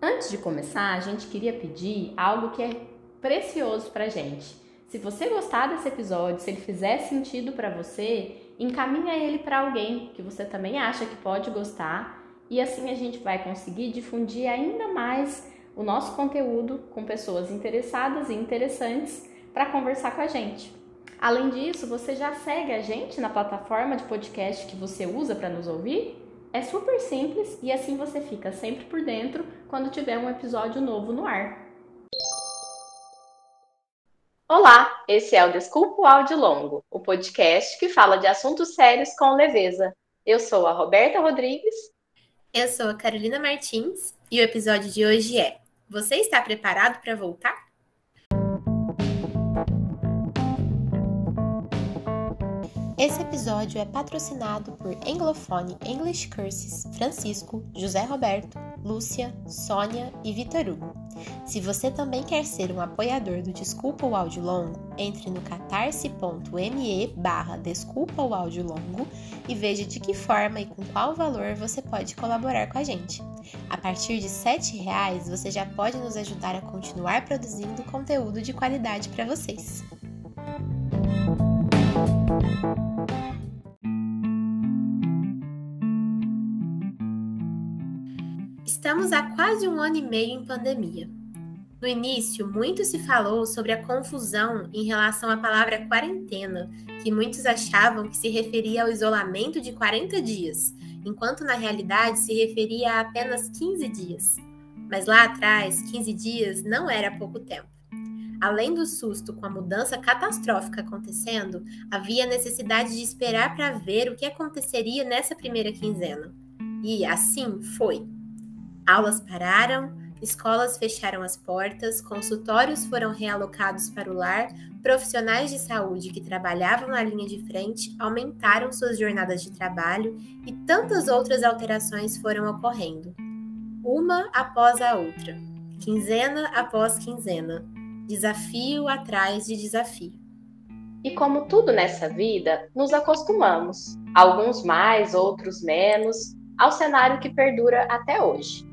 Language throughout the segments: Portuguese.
Antes de começar, a gente queria pedir algo que é precioso pra gente. Se você gostar desse episódio, se ele fizer sentido para você, encaminha ele para alguém que você também acha que pode gostar e assim a gente vai conseguir difundir ainda mais o nosso conteúdo com pessoas interessadas e interessantes para conversar com a gente. Além disso, você já segue a gente na plataforma de podcast que você usa para nos ouvir? É super simples e assim você fica sempre por dentro quando tiver um episódio novo no ar. Olá, esse é o Desculpa o Áudio Longo, o podcast que fala de assuntos sérios com leveza. Eu sou a Roberta Rodrigues. Eu sou a Carolina Martins e o episódio de hoje é: Você está preparado para voltar? Esse episódio é patrocinado por Anglofone English Curses Francisco, José Roberto, Lúcia, Sônia e Vitor Hugo. Se você também quer ser um apoiador do Desculpa o Áudio Longo, entre no catarse.me barra Desculpa o Áudio Longo e veja de que forma e com qual valor você pode colaborar com a gente. A partir de R$ reais você já pode nos ajudar a continuar produzindo conteúdo de qualidade para vocês. Estamos há quase um ano e meio em pandemia. No início, muito se falou sobre a confusão em relação à palavra quarentena, que muitos achavam que se referia ao isolamento de 40 dias, enquanto na realidade se referia a apenas 15 dias. Mas lá atrás, 15 dias não era pouco tempo. Além do susto com a mudança catastrófica acontecendo, havia necessidade de esperar para ver o que aconteceria nessa primeira quinzena. E assim foi. Aulas pararam, escolas fecharam as portas, consultórios foram realocados para o lar, profissionais de saúde que trabalhavam na linha de frente aumentaram suas jornadas de trabalho e tantas outras alterações foram ocorrendo. Uma após a outra, quinzena após quinzena, desafio atrás de desafio. E como tudo nessa vida, nos acostumamos, alguns mais, outros menos, ao cenário que perdura até hoje.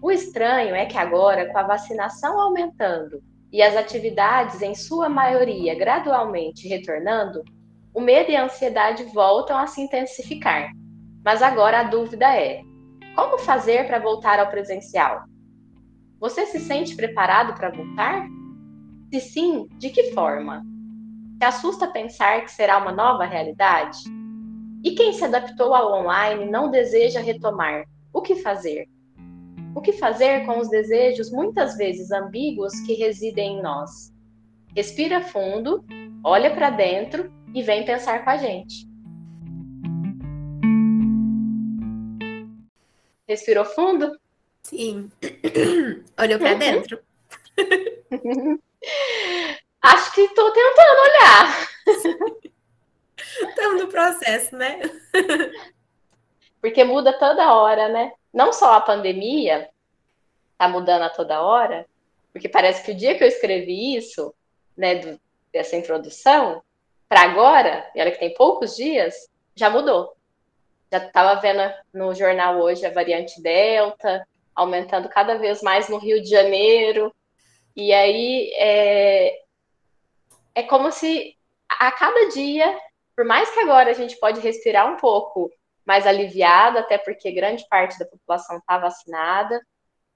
O estranho é que agora, com a vacinação aumentando e as atividades, em sua maioria, gradualmente retornando, o medo e a ansiedade voltam a se intensificar. Mas agora a dúvida é: como fazer para voltar ao presencial? Você se sente preparado para voltar? Se sim, de que forma? Te assusta pensar que será uma nova realidade? E quem se adaptou ao online não deseja retomar? O que fazer? O que fazer com os desejos muitas vezes ambíguos que residem em nós? Respira fundo, olha para dentro e vem pensar com a gente. Respirou fundo? Sim. Olhou para dentro? Acho que estou tentando olhar. Estamos no processo, né? Porque muda toda hora, né? Não só a pandemia tá mudando a toda hora, porque parece que o dia que eu escrevi isso, né, do, dessa introdução, para agora, e olha que tem poucos dias, já mudou. Já estava vendo no jornal hoje a variante Delta, aumentando cada vez mais no Rio de Janeiro. E aí é, é como se a cada dia, por mais que agora a gente pode respirar um pouco mais aliviado, até porque grande parte da população está vacinada,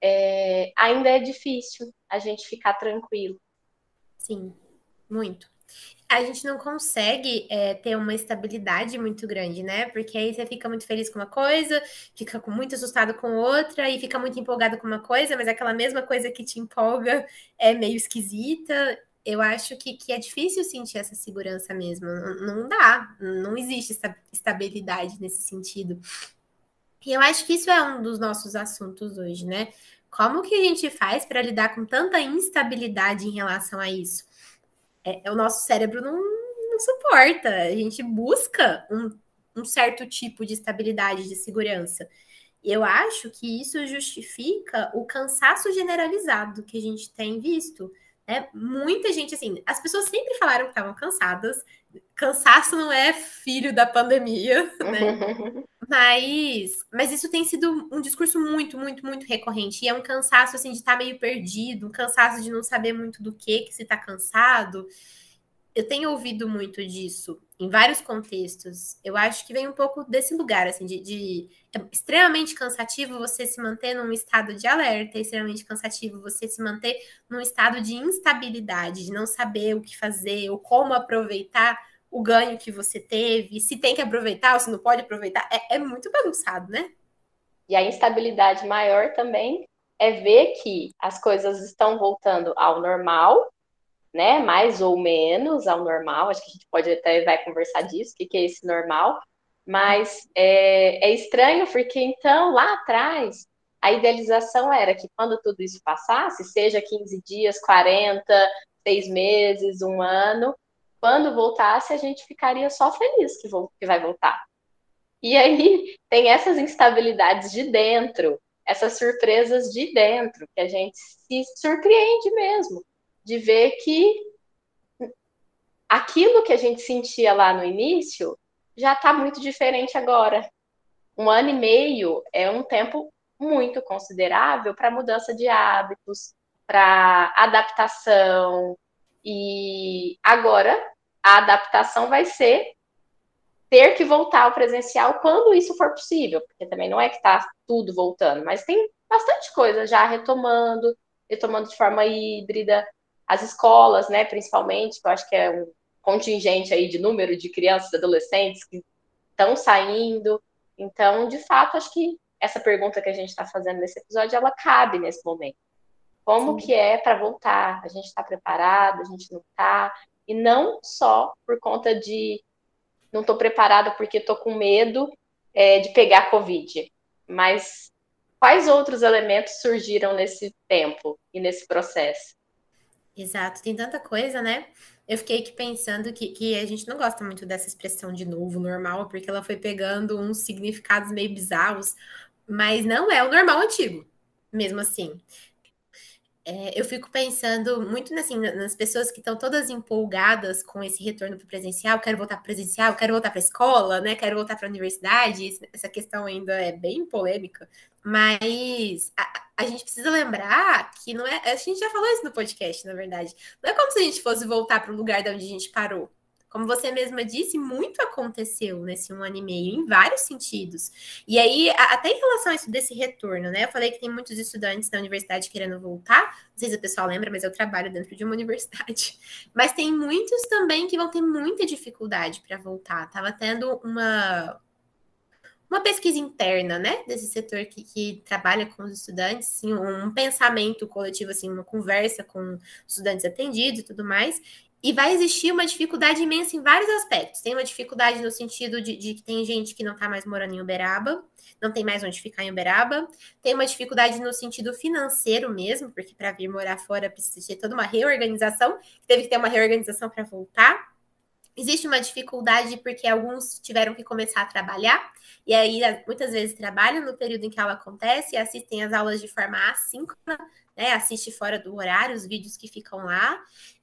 é, ainda é difícil a gente ficar tranquilo. Sim, muito a gente não consegue é, ter uma estabilidade muito grande, né? Porque aí você fica muito feliz com uma coisa, fica muito assustado com outra, e fica muito empolgado com uma coisa, mas aquela mesma coisa que te empolga é meio esquisita. Eu acho que, que é difícil sentir essa segurança mesmo. Não, não dá, não existe estabilidade nesse sentido. E eu acho que isso é um dos nossos assuntos hoje, né? Como que a gente faz para lidar com tanta instabilidade em relação a isso? é, o nosso cérebro não, não, suporta. A gente busca um, um certo tipo de estabilidade, de segurança. Eu acho que isso justifica o cansaço generalizado que a gente tem visto, É muita gente assim, as pessoas sempre falaram que estavam cansadas. Cansaço não é filho da pandemia, né? mas, mas isso tem sido um discurso muito, muito, muito recorrente. E é um cansaço assim de estar tá meio perdido, um cansaço de não saber muito do que que se está cansado eu tenho ouvido muito disso em vários contextos. Eu acho que vem um pouco desse lugar, assim, de, de é extremamente cansativo você se manter num estado de alerta, é extremamente cansativo você se manter num estado de instabilidade, de não saber o que fazer ou como aproveitar o ganho que você teve, se tem que aproveitar ou se não pode aproveitar. É, é muito bagunçado, né? E a instabilidade maior também é ver que as coisas estão voltando ao normal, né? Mais ou menos ao normal. Acho que a gente pode até vai conversar disso, o que, que é esse normal. Mas é, é estranho porque então lá atrás a idealização era que quando tudo isso passasse, seja 15 dias, 40, seis meses, um ano, quando voltasse a gente ficaria só feliz que, que vai voltar. E aí tem essas instabilidades de dentro, essas surpresas de dentro, que a gente se surpreende mesmo de ver que aquilo que a gente sentia lá no início já está muito diferente agora. Um ano e meio é um tempo muito considerável para mudança de hábitos, para adaptação. E agora a adaptação vai ser ter que voltar ao presencial quando isso for possível, porque também não é que está tudo voltando, mas tem bastante coisa já retomando, retomando de forma híbrida, as escolas, né, principalmente, que eu acho que é um contingente aí de número de crianças e adolescentes que estão saindo. Então, de fato, acho que essa pergunta que a gente está fazendo nesse episódio, ela cabe nesse momento. Como Sim. que é para voltar? A gente está preparado? A gente não está? E não só por conta de não estou preparada porque estou com medo é, de pegar Covid, mas quais outros elementos surgiram nesse tempo e nesse processo? Exato, tem tanta coisa, né? Eu fiquei aqui pensando que, que a gente não gosta muito dessa expressão de novo, normal, porque ela foi pegando uns significados meio bizarros, mas não é o normal antigo, mesmo assim. É, eu fico pensando muito assim, nas pessoas que estão todas empolgadas com esse retorno para o presencial, quero voltar para presencial, quero voltar para a escola, né? Quero voltar para a universidade. Essa questão ainda é bem polêmica, mas a, a, gente precisa lembrar que não é. A gente já falou isso no podcast, na verdade. Não é como se a gente fosse voltar para o lugar de onde a gente parou. Como você mesma disse, muito aconteceu nesse um ano e meio, em vários sentidos. E aí, até em relação a isso desse retorno, né? Eu falei que tem muitos estudantes da universidade querendo voltar. Não sei se o pessoal lembra, mas eu trabalho dentro de uma universidade. Mas tem muitos também que vão ter muita dificuldade para voltar. Tava tendo uma, uma pesquisa interna, né, desse setor que, que trabalha com os estudantes, assim, um pensamento coletivo, assim, uma conversa com estudantes atendidos e tudo mais, e vai existir uma dificuldade imensa em vários aspectos. Tem uma dificuldade no sentido de, de que tem gente que não está mais morando em Uberaba, não tem mais onde ficar em Uberaba. Tem uma dificuldade no sentido financeiro mesmo, porque para vir morar fora precisa ter toda uma reorganização. Teve que ter uma reorganização para voltar. Existe uma dificuldade porque alguns tiveram que começar a trabalhar, e aí muitas vezes trabalham no período em que ela acontece e assistem as aulas de forma assíncrona, né? Assiste fora do horário os vídeos que ficam lá.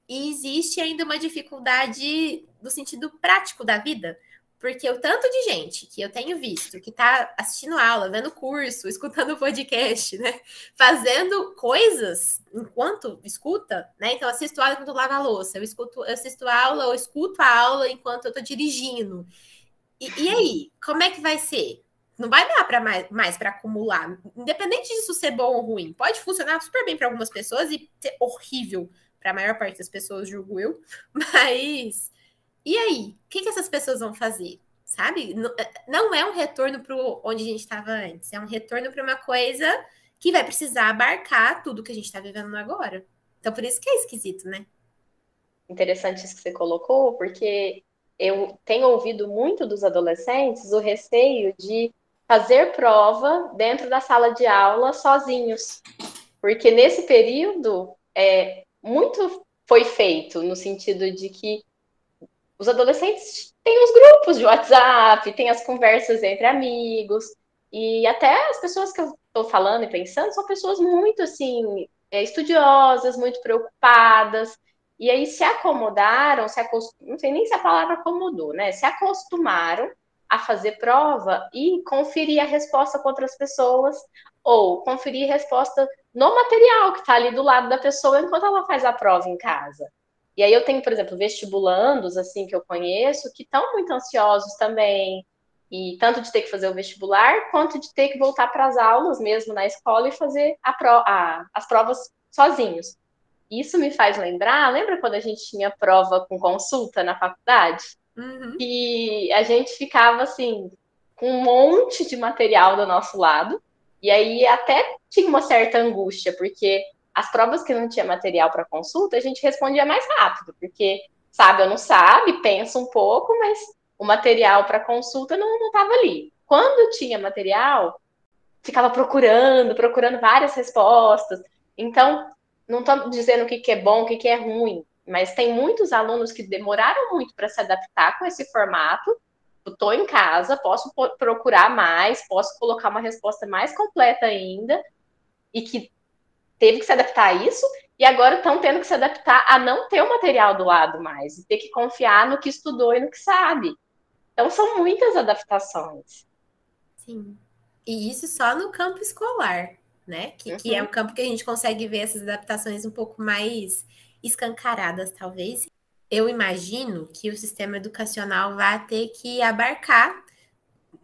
E existe ainda uma dificuldade no sentido prático da vida, porque o tanto de gente que eu tenho visto que está assistindo aula, vendo curso, escutando podcast, né? Fazendo coisas enquanto escuta, né? Então, assisto aula enquanto lavo a louça, eu, escuto, eu assisto aula, ou escuto a aula enquanto eu estou dirigindo. E, e, aí, como é que vai ser? Não vai dar para mais, mais para acumular, independente disso ser bom ou ruim. Pode funcionar super bem para algumas pessoas e ser horrível para a maior parte das pessoas, julgo eu. Mas e aí? O que, que essas pessoas vão fazer? Sabe? Não é um retorno para onde a gente estava antes, é um retorno para uma coisa que vai precisar abarcar tudo que a gente está vivendo agora. Então, por isso que é esquisito, né? Interessante isso que você colocou, porque eu tenho ouvido muito dos adolescentes o receio de fazer prova dentro da sala de aula sozinhos. Porque nesse período, é, muito foi feito no sentido de que os adolescentes têm os grupos de WhatsApp, têm as conversas entre amigos, e até as pessoas que eu estou falando e pensando são pessoas muito assim é, estudiosas, muito preocupadas, e aí se acomodaram, se acost... não sei nem se a palavra acomodou, né? Se acostumaram a fazer prova e conferir a resposta com outras pessoas, ou conferir resposta no material que está ali do lado da pessoa enquanto ela faz a prova em casa. E aí eu tenho, por exemplo, vestibulandos, assim, que eu conheço, que estão muito ansiosos também, e tanto de ter que fazer o vestibular, quanto de ter que voltar para as aulas mesmo na escola e fazer a pro, a, as provas sozinhos. Isso me faz lembrar, lembra quando a gente tinha prova com consulta na faculdade? Uhum. E a gente ficava assim, com um monte de material do nosso lado, e aí até tinha uma certa angústia, porque as provas que não tinha material para consulta, a gente respondia mais rápido, porque sabe ou não sabe, pensa um pouco, mas o material para consulta não estava ali. Quando tinha material, ficava procurando, procurando várias respostas. Então, não estou dizendo o que, que é bom, o que, que é ruim, mas tem muitos alunos que demoraram muito para se adaptar com esse formato. Estou em casa, posso procurar mais, posso colocar uma resposta mais completa ainda, e que teve que se adaptar a isso e agora estão tendo que se adaptar a não ter o material do lado mais, e ter que confiar no que estudou e no que sabe. Então são muitas adaptações. Sim. E isso só no campo escolar, né? Que, uhum. que é o campo que a gente consegue ver essas adaptações um pouco mais escancaradas, talvez. Eu imagino que o sistema educacional vai ter que abarcar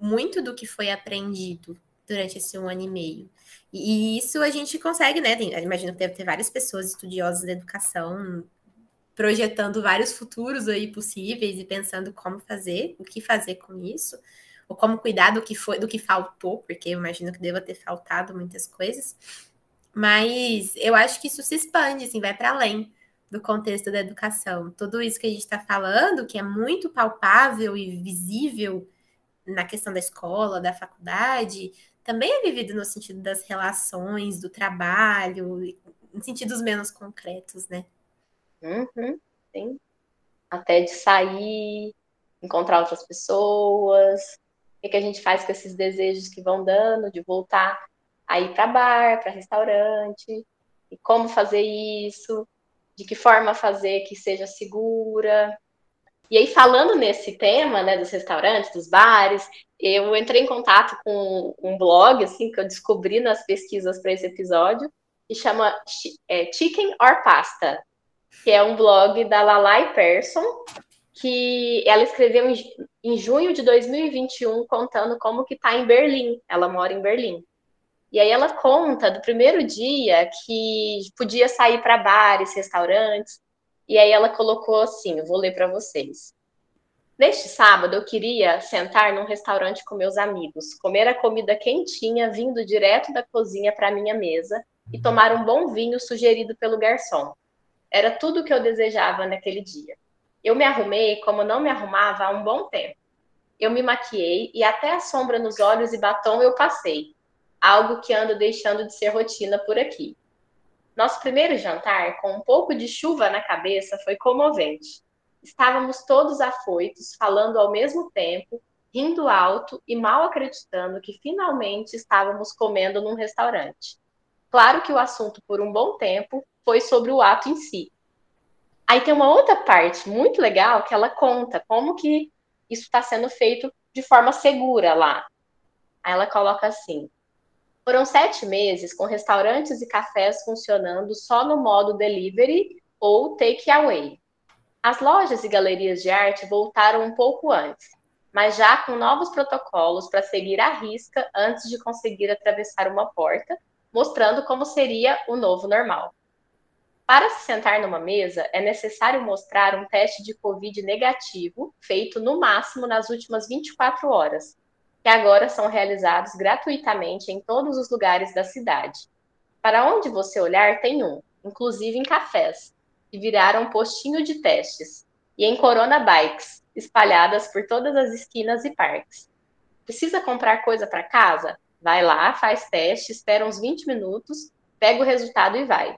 muito do que foi aprendido durante esse um ano e meio. E isso a gente consegue, né? Tem, imagino que deve ter várias pessoas estudiosas da educação projetando vários futuros aí possíveis e pensando como fazer, o que fazer com isso, ou como cuidar do que foi, do que faltou, porque eu imagino que deva ter faltado muitas coisas. Mas eu acho que isso se expande, assim, vai para além do contexto da educação. Tudo isso que a gente está falando, que é muito palpável e visível na questão da escola, da faculdade, também é vivido no sentido das relações, do trabalho, em sentidos menos concretos, né? Uhum, sim. Até de sair, encontrar outras pessoas. O que a gente faz com esses desejos que vão dando, de voltar a ir para bar, para restaurante, e como fazer isso, de que forma fazer que seja segura. E aí, falando nesse tema, né, dos restaurantes, dos bares, eu entrei em contato com um blog, assim, que eu descobri nas pesquisas para esse episódio, que chama é, Chicken or Pasta, que é um blog da Lalai Persson, que ela escreveu em, junho de 2021, contando como que tá em Berlim. Ela mora em Berlim. E aí ela conta do primeiro dia que podia sair para bares, restaurantes, e aí ela colocou assim, vou ler para vocês. Neste sábado, eu queria sentar num restaurante com meus amigos, comer a comida quentinha vindo direto da cozinha para minha mesa e tomar um bom vinho sugerido pelo garçom. Era tudo o que eu desejava naquele dia. Eu me arrumei como não me arrumava há um bom tempo. Eu me maquiei e até a sombra nos olhos e batom eu passei, algo que ando deixando de ser rotina por aqui. Nosso primeiro jantar, com um pouco de chuva na cabeça, foi comovente. Estávamos todos afoitos, falando ao mesmo tempo, rindo alto e mal acreditando que finalmente estávamos comendo num restaurante. Claro que o assunto, por um bom tempo, foi sobre o ato em si. Aí tem uma outra parte muito legal que ela conta como que isso está sendo feito de forma segura lá. Aí ela coloca assim: foram sete meses com restaurantes e cafés funcionando só no modo delivery ou take away. As lojas e galerias de arte voltaram um pouco antes, mas já com novos protocolos para seguir à risca antes de conseguir atravessar uma porta, mostrando como seria o novo normal. Para se sentar numa mesa, é necessário mostrar um teste de Covid negativo, feito no máximo nas últimas 24 horas, que agora são realizados gratuitamente em todos os lugares da cidade. Para onde você olhar, tem um, inclusive em cafés, que viraram postinho de testes, e em Corona Bikes, espalhadas por todas as esquinas e parques. Precisa comprar coisa para casa? Vai lá, faz teste, espera uns 20 minutos, pega o resultado e vai.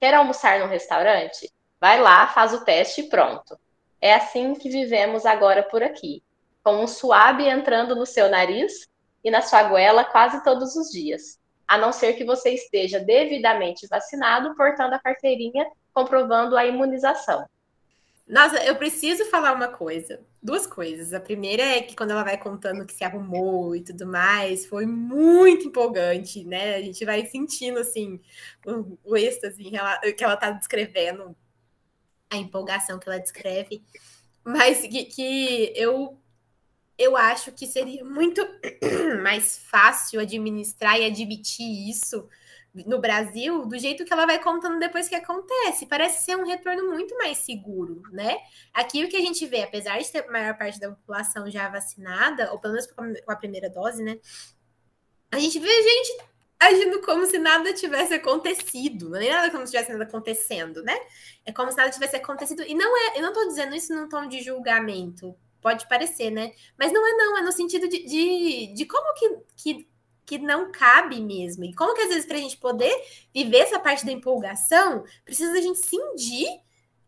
Quer almoçar no restaurante? Vai lá, faz o teste e pronto. É assim que vivemos agora por aqui, com um suave entrando no seu nariz e na sua goela quase todos os dias. a não ser que você esteja devidamente vacinado, portando a carteirinha comprovando a imunização. Nossa, eu preciso falar uma coisa. Duas coisas. A primeira é que quando ela vai contando que se arrumou e tudo mais, foi muito empolgante, né? A gente vai sentindo, assim, o, o êxtase que ela tá descrevendo, a empolgação que ela descreve. Mas que, que eu, eu acho que seria muito mais fácil administrar e admitir isso no Brasil do jeito que ela vai contando depois que acontece. Parece ser um retorno muito mais seguro, né? Aqui o que a gente vê, apesar de ter a maior parte da população já vacinada, ou pelo menos com a primeira dose, né? A gente vê gente agindo como se nada tivesse acontecido. Não é nada como se tivesse nada acontecendo, né? É como se nada tivesse acontecido. E não é, eu não tô dizendo isso num tom de julgamento. Pode parecer, né? Mas não é não, é no sentido de, de, de como que, que que não cabe mesmo. E como que às vezes para a gente poder viver essa parte da empolgação, precisa a gente cindir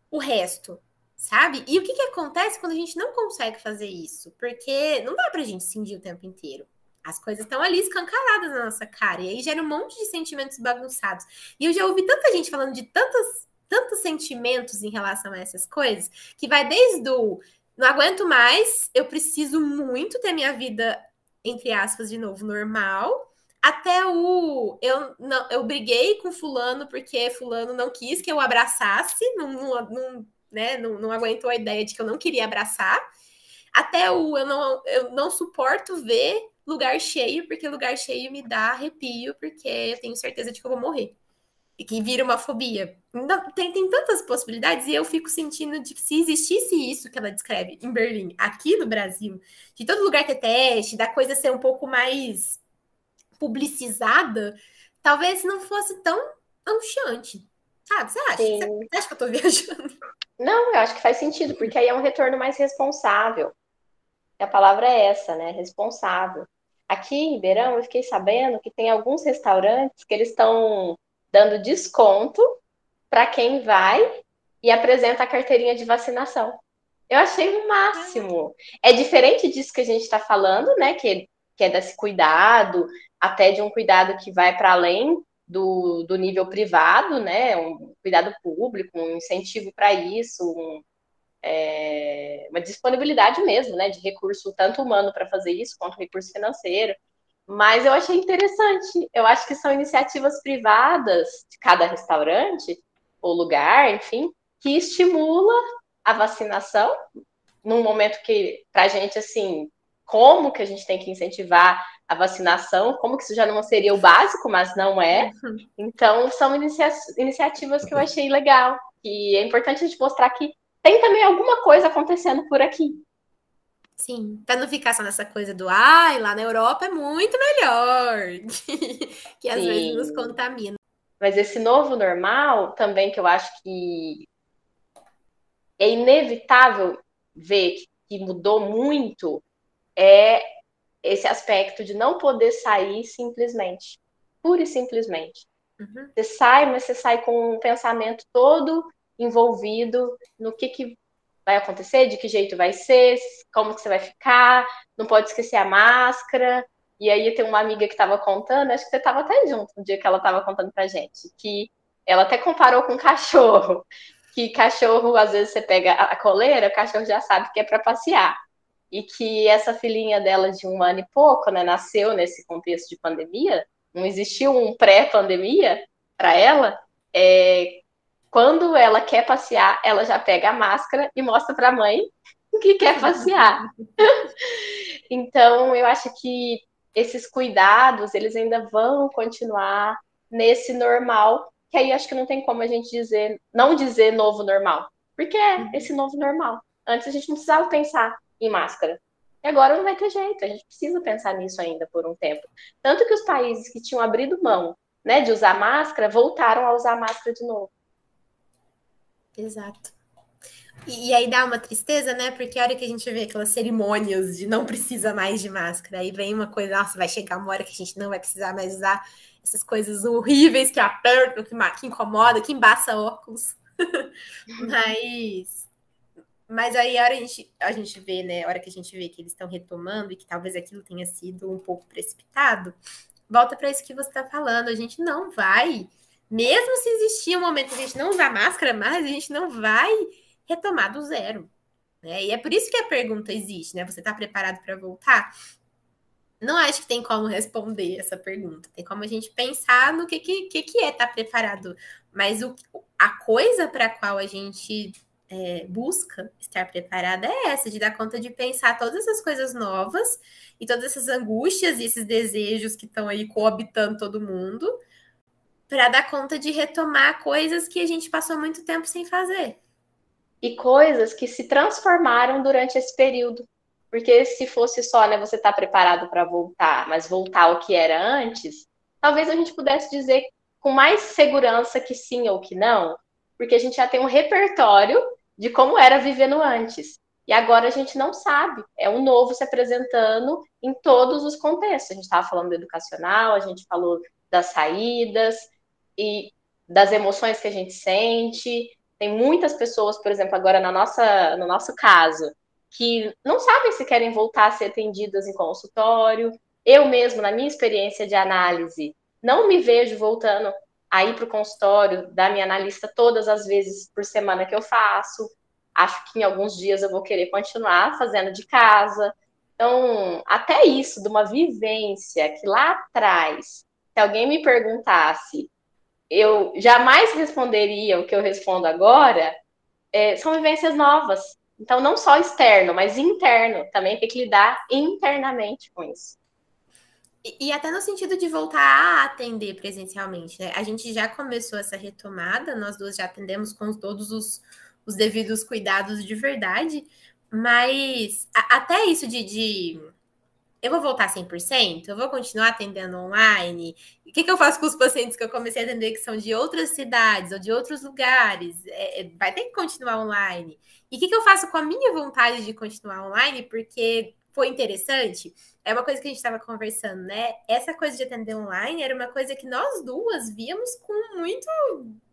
o resto, sabe? E o que, que acontece quando a gente não consegue fazer isso? Porque não dá para a gente cindir o tempo inteiro. As coisas estão ali escancaradas na nossa cara. E aí gera um monte de sentimentos bagunçados. E eu já ouvi tanta gente falando de tantos, tantos sentimentos em relação a essas coisas, que vai desde o não aguento mais, eu preciso muito ter minha vida entre aspas, de novo, normal, até o eu não eu briguei com fulano porque fulano não quis que eu abraçasse, não, não, não, né, não, não aguentou a ideia de que eu não queria abraçar. Até o eu não, eu não suporto ver lugar cheio, porque lugar cheio me dá arrepio, porque eu tenho certeza de que eu vou morrer. Que vira uma fobia. Não, tem, tem tantas possibilidades, e eu fico sentindo de que se existisse isso que ela descreve em Berlim, aqui no Brasil, de todo lugar ter teste, da coisa ser um pouco mais publicizada, talvez não fosse tão angustiante. Sabe? Você acha? Sim. Você acha que eu tô viajando? Não, eu acho que faz sentido, porque aí é um retorno mais responsável. A palavra é essa, né? Responsável. Aqui em Ribeirão, eu fiquei sabendo que tem alguns restaurantes que eles estão dando desconto para quem vai e apresenta a carteirinha de vacinação. Eu achei o máximo. É diferente disso que a gente está falando, né? Que, que é desse cuidado, até de um cuidado que vai para além do, do nível privado, né? Um cuidado público, um incentivo para isso, um, é, uma disponibilidade mesmo, né? De recurso tanto humano para fazer isso, quanto recurso financeiro. Mas eu achei interessante. Eu acho que são iniciativas privadas de cada restaurante ou lugar, enfim, que estimula a vacinação num momento que, para a gente, assim, como que a gente tem que incentivar a vacinação, como que isso já não seria o básico, mas não é. Então, são inicia iniciativas que eu achei legal. E é importante a gente mostrar que tem também alguma coisa acontecendo por aqui. Sim, para não ficar só nessa coisa do ai, lá na Europa é muito melhor, que, às Sim. vezes nos contamina. Mas esse novo normal também que eu acho que é inevitável ver que mudou muito é esse aspecto de não poder sair simplesmente, pura e simplesmente. Uhum. Você sai, mas você sai com um pensamento todo envolvido no que, que vai acontecer, de que jeito vai ser, como que você vai ficar, não pode esquecer a máscara. E aí tem uma amiga que estava contando, acho que você estava até junto no dia que ela estava contando pra gente, que ela até comparou com cachorro, que cachorro, às vezes você pega a coleira, o cachorro já sabe que é para passear. E que essa filhinha dela de um ano e pouco, né, nasceu nesse contexto de pandemia, não existiu um pré-pandemia para ela, é, quando ela quer passear, ela já pega a máscara e mostra para a mãe que quer passear. então, eu acho que esses cuidados, eles ainda vão continuar nesse normal, que aí acho que não tem como a gente dizer, não dizer novo normal, porque é uhum. esse novo normal. Antes a gente não precisava pensar em máscara. E agora não vai ter jeito, a gente precisa pensar nisso ainda por um tempo. Tanto que os países que tinham abrido mão né, de usar máscara voltaram a usar máscara de novo. Exato. E, e, aí dá uma tristeza, né? Porque a hora que a gente vê aquelas cerimônias de não precisa mais de máscara, aí vem uma coisa, nossa, vai chegar uma hora que a gente não vai precisar mais usar essas coisas horríveis que apertam, que, que incomoda, que embaça óculos. mas, mas aí a hora a gente, a gente vê, né? A hora que a gente vê que eles estão retomando e que talvez aquilo tenha sido um pouco precipitado, volta para isso que você está falando. A gente não vai, mesmo se existir um momento que a gente não usar máscara mais, a gente não vai retomar do zero. Né? E é por isso que a pergunta existe, né? Você está preparado para voltar? Não acho que tem como responder essa pergunta. Tem como a gente pensar no que, que, que é estar tá preparado. Mas o, a coisa para a qual a gente é, busca estar preparada é essa, de dar conta de pensar todas essas coisas novas e todas essas angústias e esses desejos que estão aí coabitando todo mundo, para dar conta de retomar coisas que a gente passou muito tempo sem fazer. E coisas que se transformaram durante esse período. Porque se fosse só, né, você está preparado para voltar, mas voltar ao que era antes, talvez a gente pudesse dizer com mais segurança que sim ou que não, porque a gente já tem um repertório de como era vivendo antes. E agora a gente não sabe. É um novo se apresentando em todos os contextos. A gente estava falando do educacional, a gente falou das saídas e das emoções que a gente sente. Tem muitas pessoas, por exemplo, agora na nossa, no nosso caso, que não sabem se querem voltar a ser atendidas em consultório. Eu mesmo, na minha experiência de análise, não me vejo voltando a ir para o consultório da minha analista todas as vezes por semana que eu faço. Acho que em alguns dias eu vou querer continuar fazendo de casa. Então, até isso, de uma vivência que lá atrás, se alguém me perguntasse, eu jamais responderia o que eu respondo agora, é, são vivências novas. Então, não só externo, mas interno. Também tem que lidar internamente com isso. E, até no sentido de voltar a atender presencialmente, né? A gente já começou essa retomada, nós duas já atendemos com todos os, os devidos cuidados de verdade, mas a, até isso de, de, eu vou voltar 100%, eu vou continuar atendendo online. O que, que eu faço com os pacientes que eu comecei a atender que são de outras cidades ou de outros lugares? É, é vai ter que continuar online. E o que, que eu faço com a minha vontade de continuar online? Porque foi interessante é uma coisa que a gente estava conversando, né? Essa coisa de atender online era uma coisa que nós duas víamos com muito,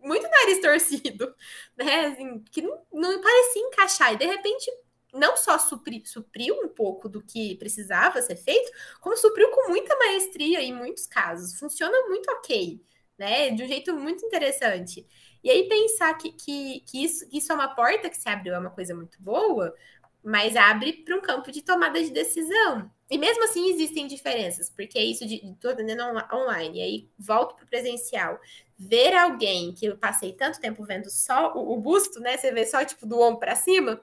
muito nariz torcido, né? Assim, que não, não parecia encaixar. E de repente, não só supri, supriu um pouco do que precisava ser feito, como supriu com muita maestria em muitos casos. Funciona muito ok, né? De um jeito muito interessante. E aí pensar que, que, que, isso, que isso é uma porta que se abriu, é uma coisa muito boa, mas abre para um campo de tomada de decisão. E mesmo assim existem diferenças, porque é isso de estou atendendo online, e aí volto para o presencial. Ver alguém que eu passei tanto tempo vendo só o, o busto, né? Você vê só tipo do ombro para cima,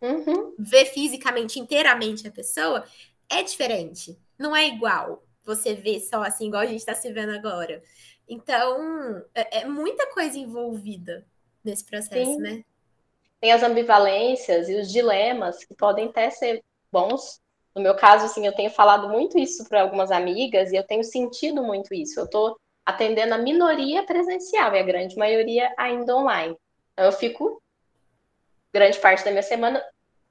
uhum. ver fisicamente, inteiramente a pessoa, é diferente. Não é igual você ver só assim, igual a gente está se vendo agora. Então, é, é muita coisa envolvida nesse processo, Sim. né? Tem as ambivalências e os dilemas que podem até ser bons no meu caso, assim, eu tenho falado muito isso para algumas amigas e eu tenho sentido muito isso. Eu estou atendendo a minoria presencial e a grande maioria ainda online. Então, eu fico grande parte da minha semana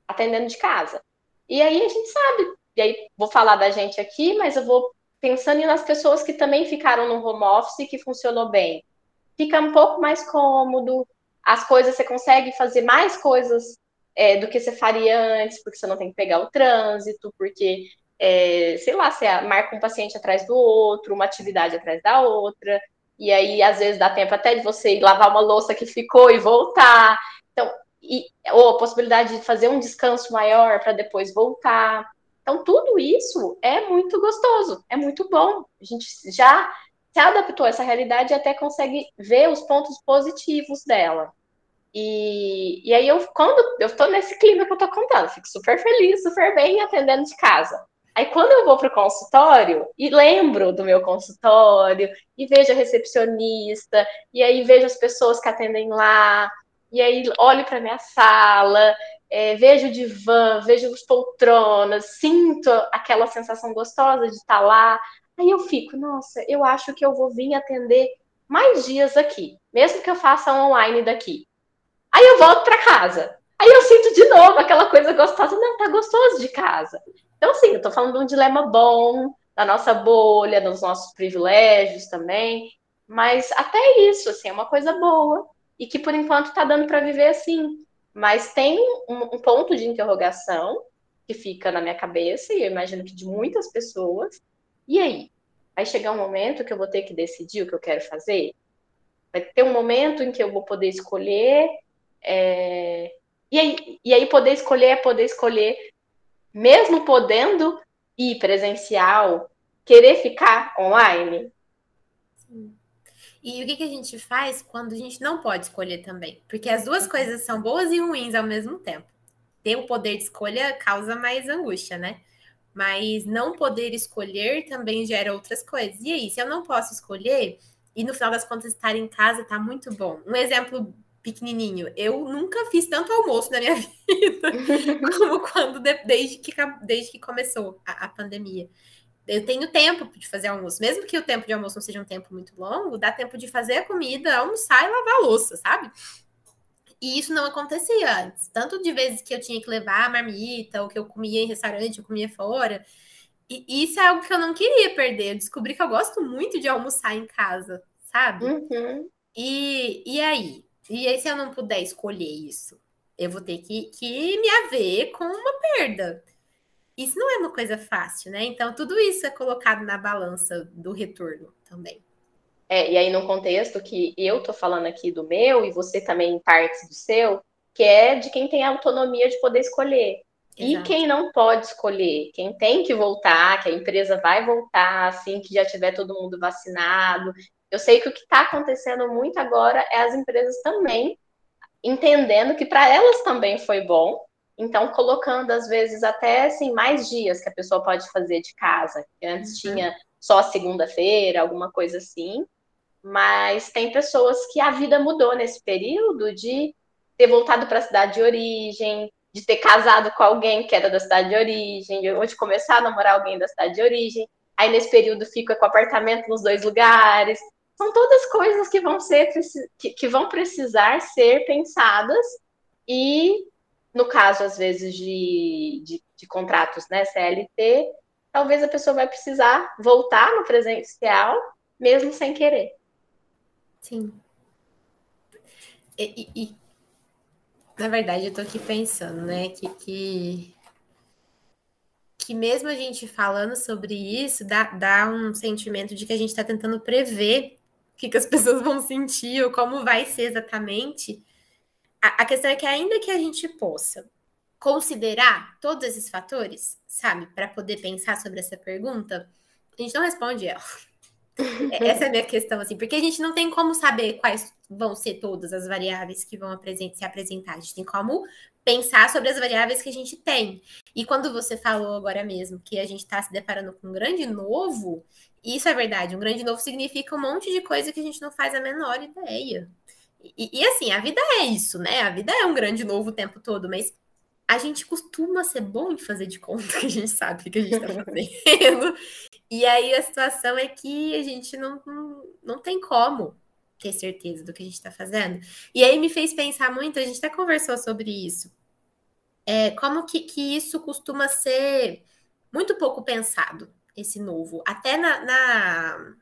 atendendo de casa. E aí a gente sabe. E aí vou falar da gente aqui, mas eu vou pensando nas pessoas que também ficaram no home office e que funcionou bem. Fica um pouco mais cômodo, as coisas, você consegue fazer mais coisas é, do que você faria antes, porque você não tem que pegar o trânsito, porque, é, sei lá, você marca um paciente atrás do outro, uma atividade atrás da outra, e aí às vezes dá tempo até de você ir lavar uma louça que ficou e voltar. E, ou a possibilidade de fazer um descanso maior para depois voltar. Então, tudo isso é muito gostoso, é muito bom. A gente já se adaptou a essa realidade e até consegue ver os pontos positivos dela. E, e aí, eu, quando eu tô nesse clima que eu tô contando, fico super feliz, super bem atendendo de casa. Aí, quando eu vou pro consultório e lembro do meu consultório, e vejo a recepcionista, e aí vejo as pessoas que atendem lá, e aí olho para minha sala, é, vejo o divã, vejo as poltronas, sinto aquela sensação gostosa de estar lá. Aí eu fico, nossa, eu acho que eu vou vir atender mais dias aqui, mesmo que eu faça online daqui. Aí eu volto para casa. Aí eu sinto de novo aquela coisa gostosa. Não, tá gostoso de casa. Então, assim, eu tô falando de um dilema bom, da nossa bolha, dos nossos privilégios também. Mas até isso, assim, é uma coisa boa. E que por enquanto tá dando para viver assim. Mas tem um, um ponto de interrogação que fica na minha cabeça, e eu imagino que de muitas pessoas. E aí? vai chegar um momento que eu vou ter que decidir o que eu quero fazer. Vai ter um momento em que eu vou poder escolher. É... E, aí, e aí, poder escolher é poder escolher, mesmo podendo ir presencial, querer ficar online. Sim. E o que, que a gente faz quando a gente não pode escolher também? Porque as duas coisas são boas e ruins ao mesmo tempo. Ter o poder de escolha causa mais angústia, né? Mas não poder escolher também gera outras coisas. E aí, se eu não posso escolher, e no final das contas estar em casa tá muito bom. Um exemplo pequenininho, eu nunca fiz tanto almoço na minha vida como quando desde que, desde que começou a, a pandemia eu tenho tempo de fazer almoço. Mesmo que o tempo de almoço não seja um tempo muito longo, dá tempo de fazer a comida, almoçar e lavar a louça, sabe? E isso não acontecia antes. Tanto de vezes que eu tinha que levar a marmita, ou que eu comia em restaurante, eu comia fora. E isso é algo que eu não queria perder. Eu descobri que eu gosto muito de almoçar em casa, sabe? Uhum. E, e aí? E aí, se eu não puder escolher isso? Eu vou ter que, que me haver com uma perda isso não é uma coisa fácil, né? Então, tudo isso é colocado na balança do retorno também. É, e aí, num contexto que eu tô falando aqui do meu, e você também parte do seu, que é de quem tem a autonomia de poder escolher. Exato. E quem não pode escolher, quem tem que voltar, que a empresa vai voltar assim que já tiver todo mundo vacinado. Eu sei que o que está acontecendo muito agora é as empresas também entendendo que para elas também foi bom, então, colocando, às vezes, até assim, mais dias que a pessoa pode fazer de casa. Antes uhum. tinha só segunda-feira, alguma coisa assim. Mas tem pessoas que a vida mudou nesse período de ter voltado para a cidade de origem, de ter casado com alguém que era da cidade de origem, ou de começar a namorar alguém da cidade de origem. Aí, nesse período, fica com apartamento nos dois lugares. São todas coisas que vão ser que, que vão precisar ser pensadas e no caso, às vezes, de, de, de contratos né, CLT, talvez a pessoa vai precisar voltar no presencial, mesmo sem querer. Sim. E, e, e, na verdade, eu tô aqui pensando, né, que, que, que mesmo a gente falando sobre isso, dá, dá um sentimento de que a gente está tentando prever o que, que as pessoas vão sentir ou como vai ser exatamente a, a questão é que ainda que a gente possa considerar todos esses fatores, sabe, para poder pensar sobre essa pergunta, a gente não responde ela. É, essa é a minha questão, assim, porque a gente não tem como saber quais vão ser todas as variáveis que vão se apresentar. A gente tem como pensar sobre as variáveis que a gente tem. E quando você falou agora mesmo que a gente está se deparando com um grande novo, isso é verdade. Um grande novo significa um monte de coisa que a gente não faz a menor ideia. E, e, assim, a vida é isso, né? A vida é um grande novo o tempo todo, mas a gente costuma ser bom em fazer de conta que a gente sabe o que a gente está fazendo. e aí a situação é que a gente não, não, tem como ter certeza do que a gente está fazendo. E aí me fez pensar muito, a gente até conversou sobre isso. É, como que, que isso costuma ser muito pouco pensado, esse novo. Até na, na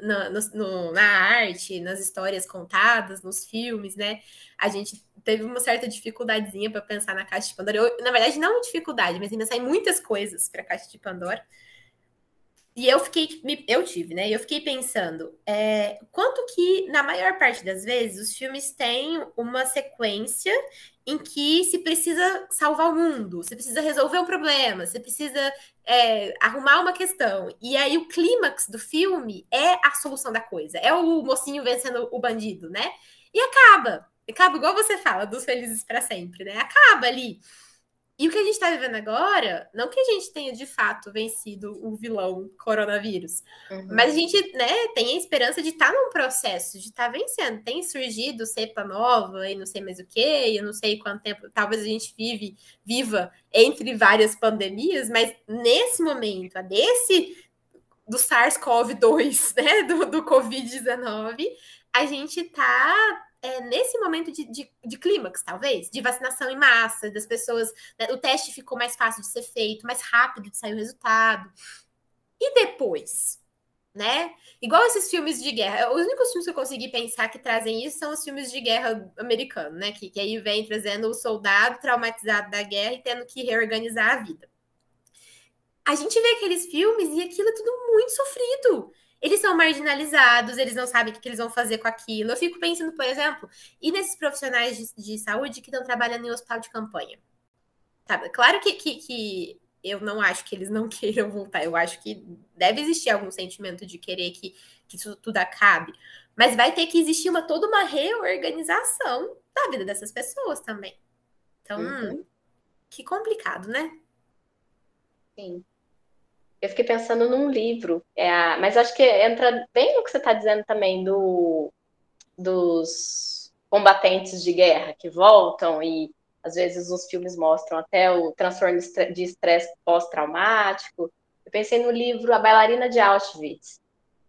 na, no, na arte, nas histórias contadas, nos filmes, né? A gente teve uma certa dificuldadezinha para pensar na caixa de Pandora. Eu, na verdade, não dificuldade, mas ainda saem muitas coisas para a caixa de Pandora. E eu fiquei, eu tive, né? Eu fiquei pensando, é, quanto que, na maior parte das vezes, os filmes têm uma sequência em que se precisa salvar o mundo, você precisa resolver um problema, você precisa é, arrumar uma questão. E aí o clímax do filme é a solução da coisa, é o mocinho vencendo o bandido, né? E acaba. Acaba, igual você fala, dos felizes para sempre, né? Acaba ali. E o que a gente está vivendo agora, não que a gente tenha de fato vencido o vilão coronavírus, uhum. mas a gente né, tem a esperança de estar tá num processo, de estar tá vencendo. Tem surgido cepa nova e não sei mais o que, eu não sei quanto tempo, talvez a gente vive, viva entre várias pandemias, mas nesse momento, a desse do SARS-CoV-2, né, do, do Covid-19, a gente está é, nesse momento de, de, de, clímax, talvez, de vacinação em massa, das pessoas, né, o teste ficou mais fácil de ser feito, mais rápido de sair o resultado. E depois? Né? Igual esses filmes de guerra. Os únicos filmes que eu consegui pensar que trazem isso são os filmes de guerra americano, né? Que, que aí vem trazendo o soldado traumatizado da guerra e tendo que reorganizar a vida. a gente vê aqueles filmes e aquilo é tudo muito sofrido. Eles são marginalizados, eles não sabem o que, eles vão fazer com aquilo. Eu fico pensando, por exemplo, e nesses profissionais de, de saúde que estão trabalhando em hospital de campanha? Tá, claro que, que, que eu não acho que eles não queiram voltar. Eu acho que deve existir algum sentimento de querer que, que isso tudo acabe. Mas vai ter que existir uma, toda uma reorganização da vida dessas pessoas também. Então, uhum. que complicado, né? Sim. Eu fiquei pensando num livro, é a... mas acho que entra bem no que você está dizendo também do, dos combatentes de guerra que voltam e às vezes os filmes mostram até o transtorno de estresse pós-traumático. Eu pensei no livro A Bailarina de Auschwitz,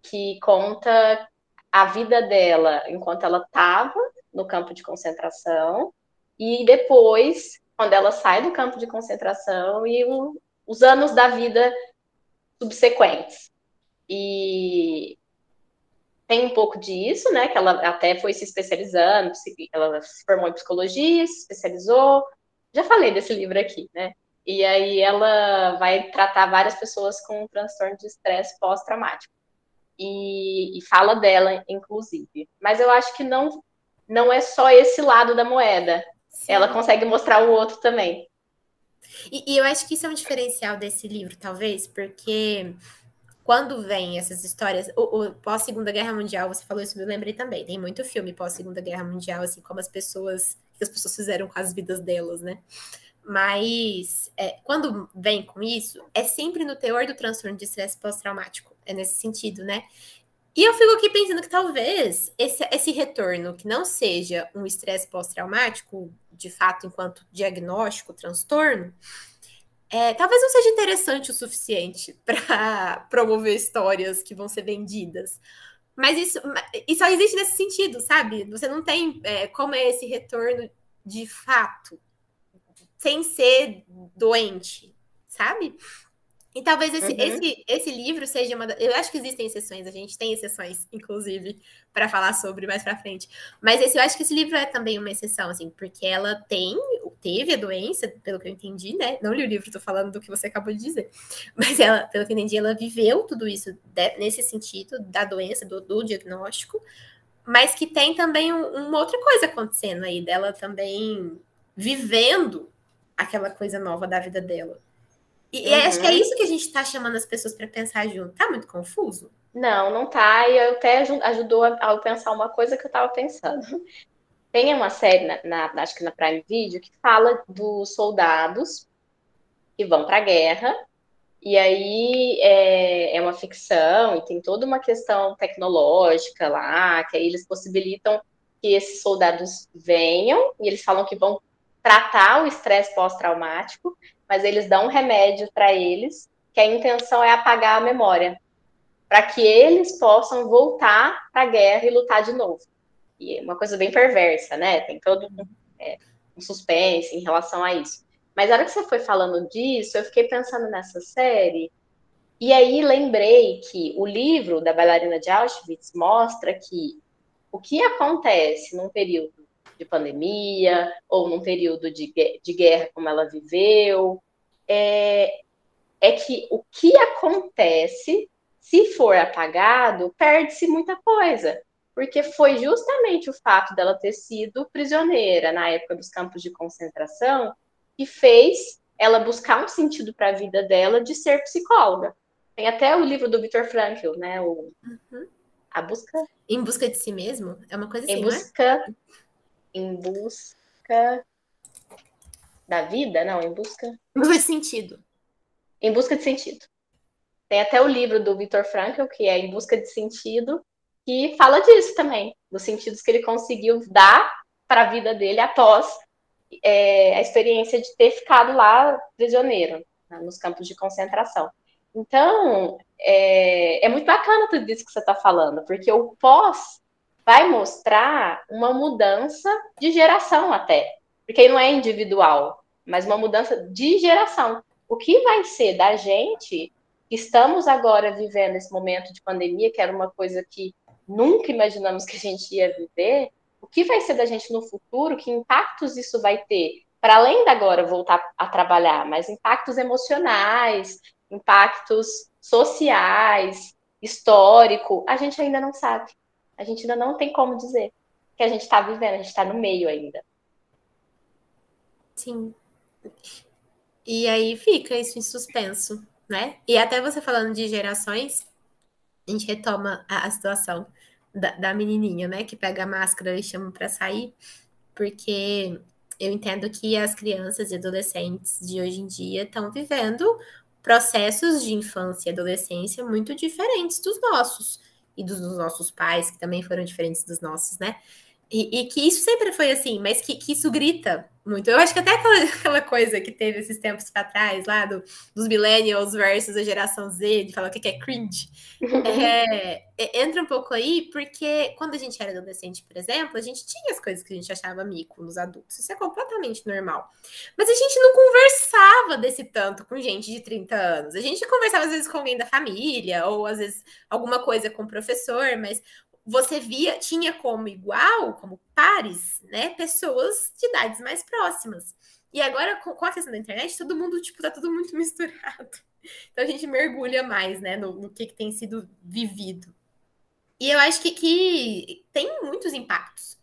que conta a vida dela enquanto ela estava no campo de concentração e depois, quando ela sai do campo de concentração e os anos da vida subsequentes. E tem um pouco disso, né? Que ela até foi se especializando, ela se formou em psicologia, se especializou. Já falei desse livro aqui, né? E aí ela vai tratar várias pessoas com transtorno de estresse pós-traumático. E, e, fala dela, inclusive. Mas eu acho que não, não é só esse lado da moeda. Sim. Ela consegue mostrar o outro também. E, e eu acho que isso é um diferencial desse livro, talvez, porque quando vem essas histórias, o, o pós-segunda guerra mundial, você falou isso, me lembrei também. Tem muito filme pós-segunda guerra mundial, assim, como as pessoas, que as pessoas fizeram com as vidas delas, né? Mas é, quando vem com isso, é sempre no teor do transtorno de estresse pós-traumático. É nesse sentido, né? E eu fico aqui pensando que talvez esse, esse retorno, que não seja um estresse pós-traumático, de fato, enquanto diagnóstico, transtorno, é, talvez não seja interessante o suficiente para promover histórias que vão ser vendidas. Mas isso, isso só existe nesse sentido, sabe? Você não tem é, como é esse retorno de fato, sem ser doente, sabe? E talvez esse, uhum. esse, esse livro seja uma. Eu acho que existem exceções, a gente tem exceções, inclusive, para falar sobre mais para frente. Mas esse, eu acho que esse livro é também uma exceção, assim, porque ela tem, teve a doença, pelo que eu entendi, né? Não li o livro, tô falando do que você acabou de dizer. Mas ela, pelo que eu entendi, ela viveu tudo isso de, nesse sentido da doença, do, do, diagnóstico, mas que tem também um, uma outra coisa acontecendo aí, dela também vivendo aquela coisa nova da vida dela. E uhum. acho que é uhum. isso que a gente está chamando as pessoas para pensar junto. Tá muito confuso? Não, não tá. E até ajudou a, a pensar uma coisa que eu estava pensando. Tem uma série, na, na, acho que na Prime Video, que fala dos soldados que vão para a guerra. E aí é, é uma ficção e tem toda uma questão tecnológica lá, que aí eles possibilitam que esses soldados venham e eles falam que vão tratar o estresse pós-traumático mas eles dão um remédio para eles, que a intenção é apagar a memória, para que eles possam voltar para a guerra e lutar de novo. E é uma coisa bem perversa, né? Tem todo é, um suspense em relação a isso. Mas na hora que você foi falando disso, eu fiquei pensando nessa série, e aí lembrei que o livro da bailarina de Auschwitz mostra que o que acontece num período de pandemia, ou num período de, de guerra como ela viveu, é, é que o que acontece, se for apagado, perde-se muita coisa. Porque foi justamente o fato dela ter sido prisioneira na época dos campos de concentração que fez ela buscar um sentido para a vida dela de ser psicóloga. Tem até o livro do Viktor Frankl, né? O, uhum. A busca. Em busca de si mesmo? É uma coisa assim. Em busca. É? Em busca da vida, não, em busca. De sentido. Em busca de sentido. Tem até o livro do Viktor Frankl, que é Em Busca de Sentido, que fala disso também, dos sentidos que ele conseguiu dar para a vida dele após é, a experiência de ter ficado lá prisioneiro, né, nos campos de concentração. Então, é, é muito bacana tudo isso que você está falando, porque o pós vai mostrar uma mudança de geração até, porque não é individual, mas uma mudança de geração. O que vai ser da gente estamos agora vivendo esse momento de pandemia, que era uma coisa que nunca imaginamos que a gente ia viver, o que vai ser da gente no futuro, que impactos isso vai ter, para além de agora voltar a trabalhar, mas impactos emocionais, impactos sociais, histórico, a gente ainda não sabe. A gente ainda não tem como dizer que a gente está vivendo, a gente está no meio ainda. Sim. E aí fica isso em suspenso, né? E até você falando de gerações, a gente retoma a, a situação da, da, menininha, né? Que pega a máscara e chama para sair, porque eu entendo que as crianças e adolescentes de hoje em dia estão vivendo processos de infância e adolescência muito diferentes dos nossos e dos, nossos pais, que também foram diferentes dos nossos, né? E, e, que isso sempre foi assim, mas que, que, isso grita muito. Eu acho que até aquela, aquela coisa que teve esses tempos para trás, lá do, dos millennials versus a geração Z, de falar o que é cringe, é, é, entra um pouco aí, porque quando a gente era adolescente, por exemplo, a gente tinha as coisas que a gente achava mico nos adultos. Isso é completamente normal. Mas a gente não conversava desse tanto com gente de 30 anos. A gente conversava às vezes com alguém da família, ou às vezes alguma coisa com o professor, mas você via, tinha como igual, como pares, né, pessoas de idades mais próximas. E agora, com, com a questão da internet, todo mundo, tipo, tá tudo muito misturado. Então a gente mergulha mais, né, no, no que, que, tem sido vivido. E eu acho que, que tem muitos impactos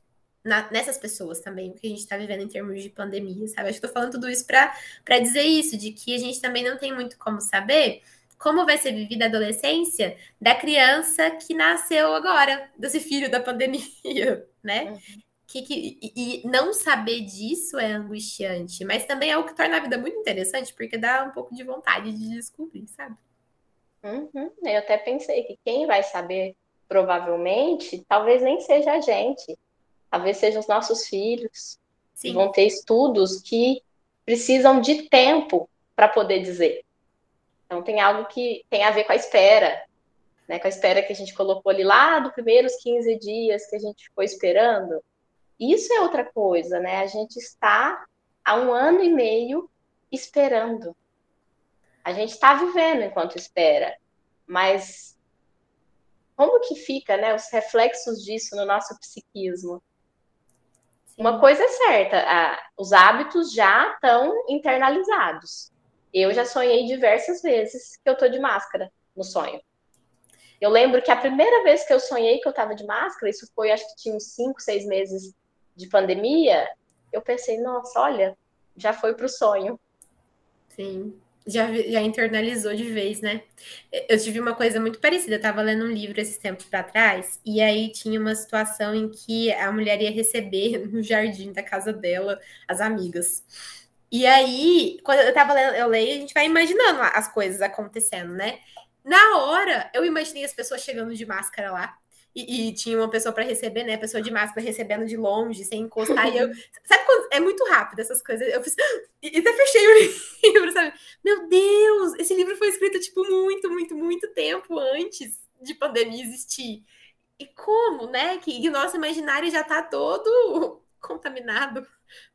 na, nessas pessoas também, o que a gente está vivendo em termos de pandemia, sabe? Acho que tô falando tudo isso para dizer isso, de que a gente também não tem muito como saber como vai ser vivida a adolescência da criança que nasceu agora, desse filho da pandemia, né? Uhum. Que, que, e não saber disso é angustiante, mas também é o que torna a vida muito interessante, porque dá um pouco de vontade de descobrir, sabe? Uhum. Eu até pensei que quem vai saber, provavelmente, talvez nem seja a gente, talvez sejam os nossos filhos. Sim. Vão ter estudos que precisam de tempo para poder dizer. Então tem algo que tem a ver com a espera, né? Com a espera que a gente colocou ali lá dos primeiros 15 dias que a gente ficou esperando. Isso é outra coisa, né? A gente está há um ano e meio esperando. A gente está vivendo enquanto espera, mas como que fica, né? Os reflexos disso no nosso psiquismo. Uma coisa é certa, a, os hábitos já estão internalizados. Eu já sonhei diversas vezes que eu tô de máscara no sonho. Eu lembro que a primeira vez que eu sonhei que eu tava de máscara, isso foi, acho que tinha uns 5, 6 meses de pandemia, eu pensei, nossa, olha, já foi pro sonho. Sim, já, já internalizou de vez, né? Eu tive uma coisa muito parecida, eu tava lendo um livro esses tempos para trás, e aí tinha uma situação em que a mulher ia receber no jardim da casa dela as amigas. E aí, quando eu tava lendo, eu leio, a gente vai imaginando as coisas acontecendo, né? Na hora, eu imaginei as pessoas chegando de máscara lá. E, e tinha uma pessoa para receber, né? Pessoa de máscara recebendo de longe, sem encostar. e eu. Sabe quando. É muito rápido essas coisas. Eu fiz. E até fechei o livro, sabe? Meu Deus! Esse livro foi escrito, tipo, muito, muito, muito tempo antes de pandemia existir. E como, né? Que o nosso imaginário já tá todo contaminado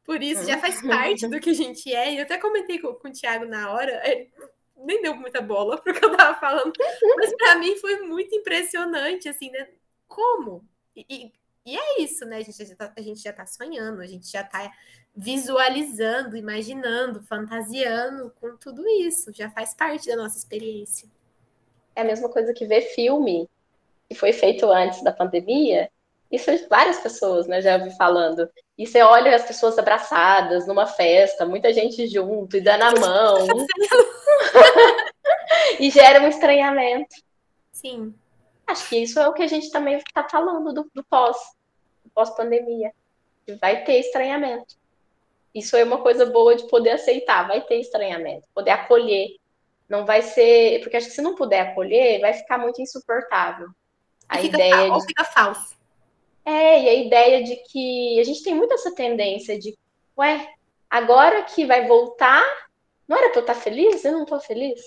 por isso, já faz parte do que a gente é. E eu até comentei com, com o Thiago na hora, ele nem deu muita bola pro que eu tava falando, mas para mim foi muito impressionante, assim, né? Como? E, e é isso, né? A gente, já tá, a gente já tá sonhando, a gente já tá visualizando, imaginando, fantasiando com tudo isso. Já faz parte da nossa experiência. É a mesma coisa que ver filme que foi feito antes da pandemia isso várias pessoas, né, já ouvi falando. E você olha as pessoas abraçadas numa festa, muita gente junto e dando a mão. e gera um estranhamento. Sim. Acho que isso é o que a gente também está falando do, do pós, do pós-pandemia. Vai ter estranhamento. Isso é uma coisa boa de poder aceitar, vai ter estranhamento, poder acolher. Não vai ser. Porque acho que se não puder acolher, vai ficar muito insuportável. A fica ideia. Fa... Ou fica falso. É, e a ideia de que a gente tem muito essa tendência de, ué, agora que vai voltar, não era para eu estar feliz? Eu não estou feliz.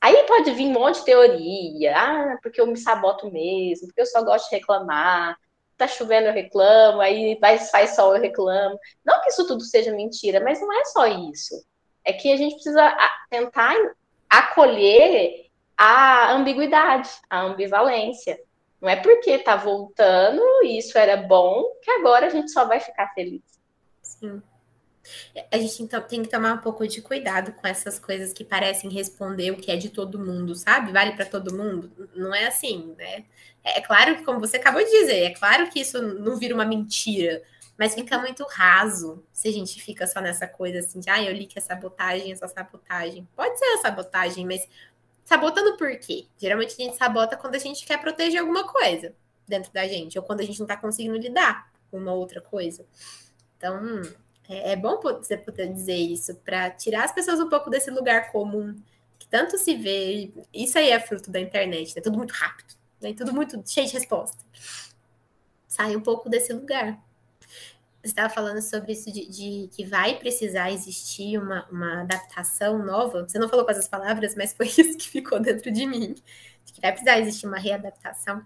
Aí pode vir um monte de teoria, ah, porque eu me saboto mesmo, porque eu só gosto de reclamar, tá chovendo eu reclamo, aí faz sol eu reclamo. Não que isso tudo seja mentira, mas não é só isso. É que a gente precisa tentar acolher a ambiguidade, a ambivalência. Não é porque está voltando e isso era bom que agora a gente só vai ficar feliz. Sim. A gente então, tem que tomar um pouco de cuidado com essas coisas que parecem responder o que é de todo mundo, sabe? Vale para todo mundo? Não é assim, né? É claro que, como você acabou de dizer, é claro que isso não vira uma mentira, mas fica muito raso se a gente fica só nessa coisa assim de, ah, eu li que é sabotagem, é só sabotagem. Pode ser a sabotagem, mas sabotando por quê? Geralmente a gente sabota quando a gente quer proteger alguma coisa dentro da gente, ou quando a gente não tá conseguindo lidar com uma outra coisa. Então, é, é bom você poder dizer isso para tirar as pessoas um pouco desse lugar comum que tanto se vê. Isso aí é fruto da internet, né? tudo muito rápido, né? tudo muito cheio de resposta. Sai um pouco desse lugar. Estava falando sobre isso de, de, que vai precisar existir uma, uma adaptação nova. Você não falou com essas palavras, mas foi isso que ficou dentro de mim. De que vai precisar existir uma readaptação.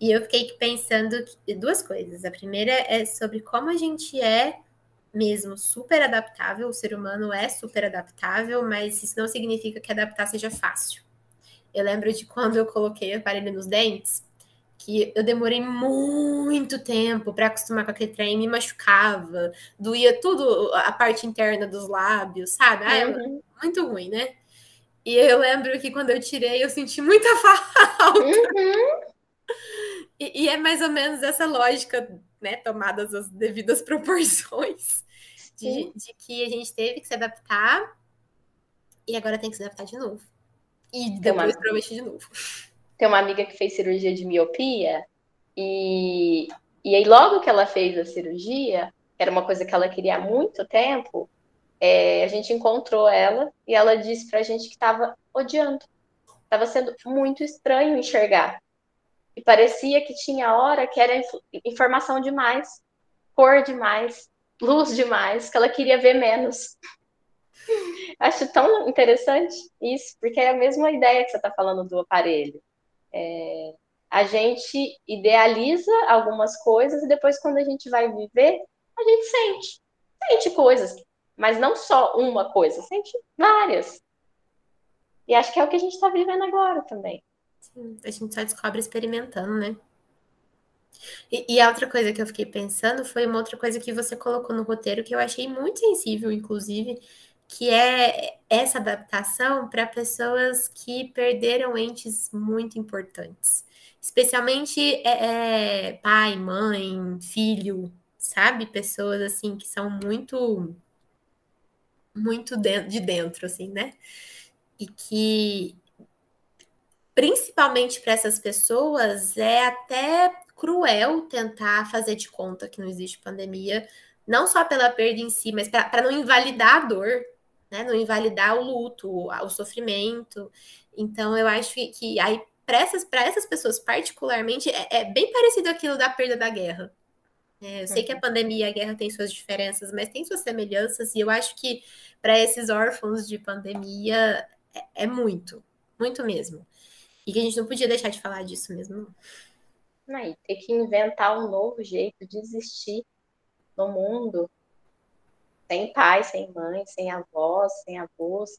E eu fiquei pensando duas coisas. A primeira é sobre como a gente é mesmo super adaptável, o ser humano é super adaptável, mas isso não significa que adaptar seja fácil. Eu lembro de quando eu coloquei aparelho nos dentes, que eu demorei muito tempo para acostumar com aquele trem, me machucava, doía tudo a parte interna dos lábios, sabe? Ah, uhum. muito ruim, né? E eu lembro que quando eu tirei, eu senti muita falta. Uhum. E, e, é mais ou menos essa lógica, né? Tomadas as devidas proporções de, de, que a gente teve que se adaptar e agora tem que se adaptar de novo. E depois provavelmente de novo. Tem uma amiga que fez cirurgia de miopia e, e aí logo que ela fez a cirurgia, que era uma coisa que ela queria há muito tempo, é, a gente encontrou ela e ela disse pra gente que estava odiando. Estava sendo muito estranho enxergar. E parecia que tinha hora que era informação demais, cor demais, luz demais, que ela queria ver menos. Acho tão interessante isso, porque é a mesma ideia que você está falando do aparelho. É, a gente idealiza algumas coisas e depois, quando a gente vai viver, a gente sente. Sente coisas, mas não só uma coisa, sente várias. E acho que é o que a gente está vivendo agora também. Sim, a gente só descobre experimentando, né? E, e, a outra coisa que eu fiquei pensando foi uma outra coisa que você colocou no roteiro que eu achei muito sensível, inclusive, que é essa adaptação para pessoas que perderam entes muito importantes, especialmente é, é, pai, mãe, filho, sabe? Pessoas assim que são muito, muito de dentro, assim, né? E que principalmente para essas pessoas é até cruel tentar fazer de conta que não existe pandemia, não só pela perda em si, mas para não invalidar a dor, né? Não invalidar o luto, o sofrimento. Então, eu acho que aí, para essas, essas pessoas, particularmente, é, é, bem parecido aquilo da perda da guerra. É, eu sei que a uhum. pandemia e a guerra têm suas diferenças, mas tem suas semelhanças, e eu acho que para esses órfãos de pandemia é, é muito, muito mesmo. E que a gente não podia deixar de falar disso mesmo, não. Aí, ter que inventar um novo jeito de existir no mundo, sem pai, sem mãe, sem avós, sem avós.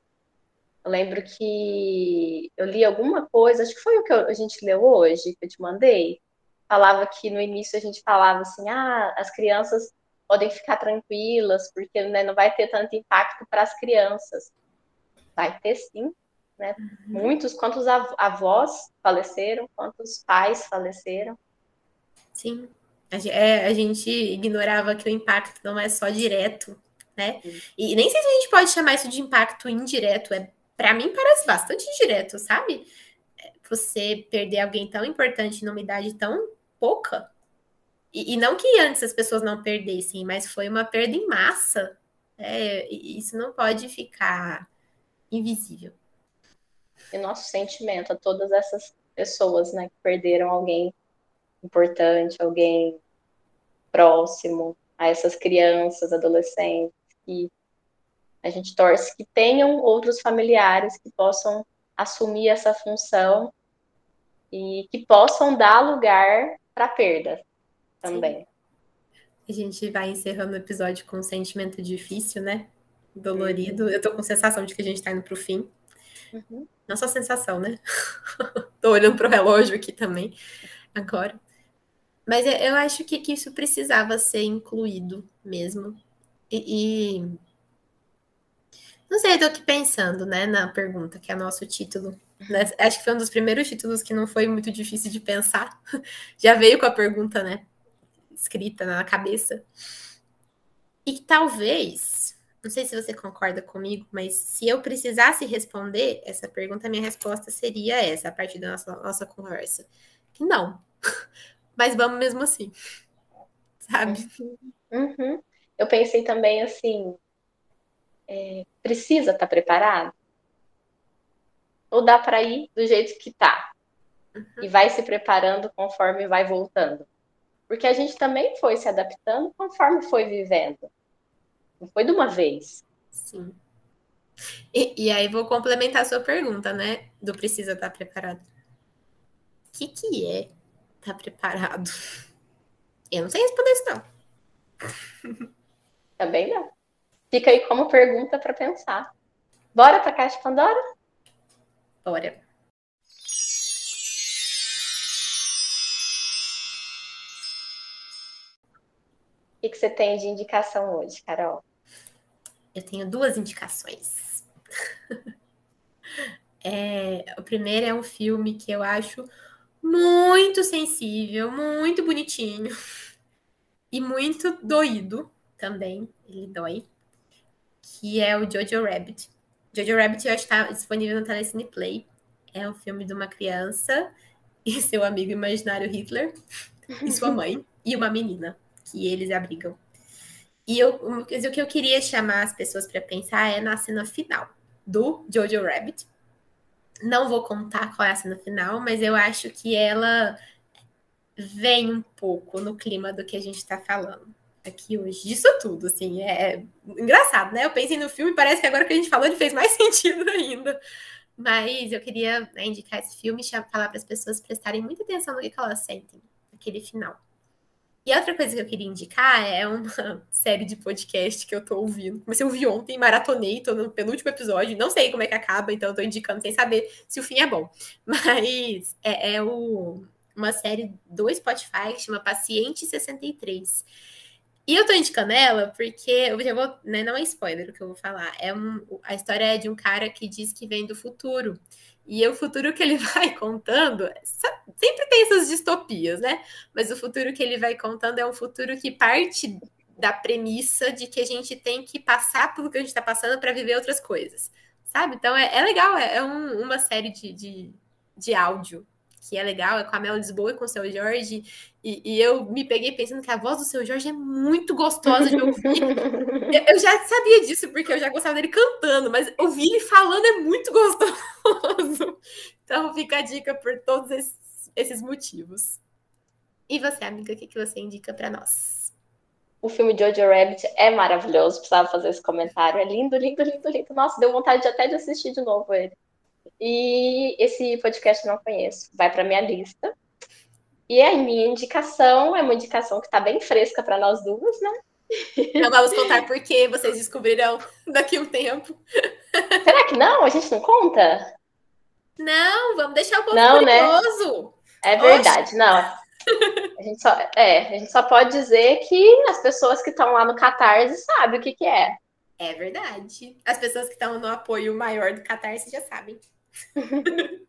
Eu lembro que eu li alguma coisa, acho que foi o que a gente leu hoje, que eu te mandei. Falava que no início a gente falava assim: ah, as crianças podem ficar tranquilas, porque né, não vai ter tanto impacto para as crianças. Vai ter sim, né? Uhum. Muitos, quantos avós faleceram, quantos pais faleceram. Sim, a, é, a gente ignorava que o impacto não é só direto, né? E nem sei se a gente pode chamar isso de impacto indireto. É, para mim parece bastante direto, sabe? É, você perder alguém tão importante numa idade tão pouca. E, e não que antes as pessoas não perdessem, mas foi uma perda em massa. É, isso não pode ficar invisível e nosso sentimento a todas essas pessoas, né, que perderam alguém importante, alguém próximo, a essas crianças, adolescentes, e a gente torce que tenham outros familiares que possam assumir essa função e que possam dar lugar para a perda também. Sim. A gente vai encerrando o episódio com um sentimento difícil, né? Dolorido. Uhum. Eu tô com a sensação de que a gente tá indo pro fim. Uhum. Não só sensação, né? Tô olhando pro relógio aqui também, agora. Mas eu acho que, que isso precisava ser incluído mesmo. E, e... não sei, tô aqui pensando, né, na pergunta, que é nosso título. Né? Acho que foi um dos primeiros títulos que não foi muito difícil de pensar. Já veio com a pergunta, né? Escrita na cabeça. E talvez, não sei se você concorda comigo, mas se eu precisasse responder essa pergunta, minha resposta seria essa, a partir da nossa, nossa conversa. Que não. Mas vamos mesmo assim. Sabe? Uhum. Eu pensei também assim, é, precisa estar tá preparado? Ou dá para ir do jeito que tá? Uhum. E vai se preparando conforme vai voltando. Porque a gente também foi se adaptando conforme foi vivendo. Não foi de uma vez. Sim. E, e aí vou complementar a sua pergunta, né? Do precisa estar preparado. O que, que é estar preparado? Eu não sei responder isso, não. Também não. Fica aí como pergunta para pensar. Bora para a Caixa Pandora? Bora. O que, que você tem de indicação hoje, Carol? Eu tenho duas indicações. é, o primeiro é um filme que eu acho muito sensível, muito bonitinho e muito doído também. Ele dói. Que é o Jojo Rabbit. Jojo Rabbit que está disponível no Telecine Play. É um filme de uma criança e seu amigo imaginário Hitler e sua mãe e uma menina que eles abrigam. E eu, coisa que eu queria chamar as pessoas para pensar é na cena final do Jojo Rabbit. Não vou contar qual é a cena final, mas eu acho que ela vem um pouco no clima do que a gente está falando aqui hoje. Disso tudo, assim, é, é engraçado, né? Eu pensei no filme parece que agora que a gente falou ele fez mais sentido ainda. Mas eu queria né, indicar esse filme e falar para as pessoas prestarem muita atenção no que, elas sentem naquele final. E outra coisa que eu queria indicar é uma série de podcast que eu tô ouvindo. Comecei a ouvir ontem, maratonei, tô no penúltimo episódio. Não sei como é que acaba, então tô indicando sem saber se o fim é bom. Mas é, é o, uma série do Spotify que chama Paciente 63. E eu tô indicando ela porque eu já vou, né, não é spoiler o que eu vou falar. É um, a história é de um cara que diz que vem do futuro. E o futuro que ele vai contando, sempre tem essas distopias, né? Mas o futuro que ele vai contando é um futuro que parte da premissa de que a gente tem que passar pelo que a gente está passando para viver outras coisas, sabe? Então é, é legal, é, é um, uma série de, de, de áudio que é legal, é com a Mel Lisboa e com o seu Jorge. E, e, eu me peguei pensando que a voz do seu Jorge é muito gostosa de ouvir. eu já sabia disso, porque eu já gostava dele cantando, mas ouvir ele falando é muito gostoso. Então fica a dica por todos esses, esses motivos. E você, amiga, o que, que você indica para nós? O filme Jojo Rabbit é maravilhoso, precisava fazer esse comentário. É lindo, lindo, lindo, lindo. Nossa, deu vontade de até de assistir de novo ele. E esse podcast eu não conheço. Vai para minha lista. E a minha indicação é uma indicação que está bem fresca para nós duas, né? Não vamos contar porque vocês descobrirão daqui a um tempo. Será que não? A gente não conta? Não, vamos deixar o povo não, né? curioso. Né? É verdade, Oxe. não. A gente, só, é, a gente só pode dizer que as pessoas que estão lá no Catarse sabem o que, que é. É verdade. As pessoas que estão no apoio maior do Catarse já sabem.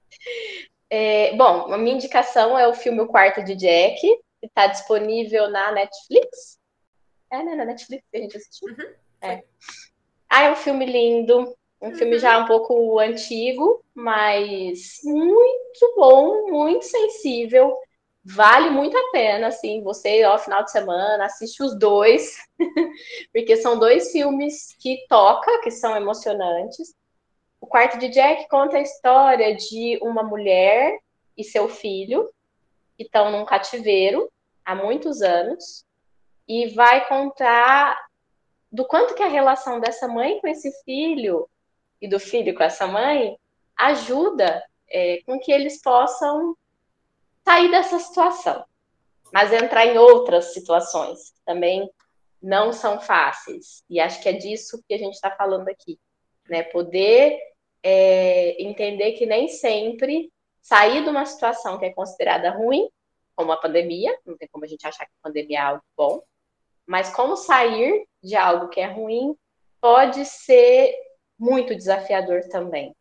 é, bom, a minha indicação é o filme O Quarto de Jack, que está disponível na Netflix. É, né? Na Netflix que a gente assistiu. Uhum. É. Ah, é um filme lindo, um uhum. filme já um pouco antigo, mas muito bom, muito sensível. Vale muito a pena, assim, você, ó, final de semana, assiste os dois, porque são dois filmes que toca, que são emocionantes. O quarto de Jack conta a história de uma mulher e seu filho que estão num cativeiro há muitos anos e vai contar do quanto que a relação dessa mãe com esse filho e do filho com essa mãe ajuda é, com que eles possam sair dessa situação, mas entrar em outras situações que também não são fáceis. E acho que é disso que a gente está falando aqui, né? Poder é, entender que nem sempre sair de uma situação que é considerada ruim, como a pandemia, não tem como a gente achar que a pandemia é algo bom, Mas como sair de algo que é ruim pode ser muito desafiador também.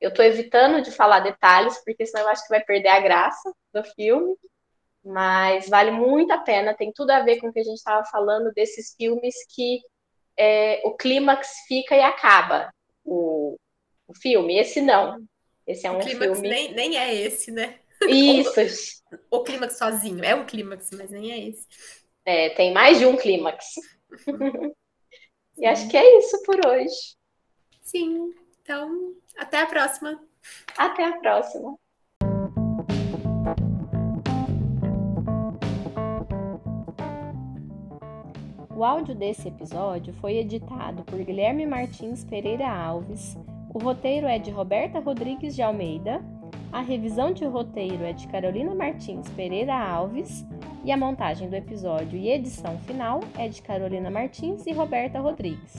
Eu estou evitando de falar detalhes, porque senão eu acho que vai perder a graça do filme, mas vale muito a pena, tem tudo a ver com o que a gente estava falando desses filmes que é, o clímax fica e acaba o, o filme. Esse não. Esse é um filme. Nem, nem é esse, né? Isso. o, o clímax sozinho. É um clímax, mas nem é esse. É, tem mais de um clímax. e acho que é isso por hoje. Sim. Então, até a próxima. Até a próxima. O áudio desse episódio foi editado por Guilherme Martins Pereira Alves. O roteiro é de Roberta Rodrigues de Almeida. A revisão de roteiro é de Carolina Martins Pereira Alves. E a montagem do episódio e edição final é de Carolina Martins e Roberta Rodrigues.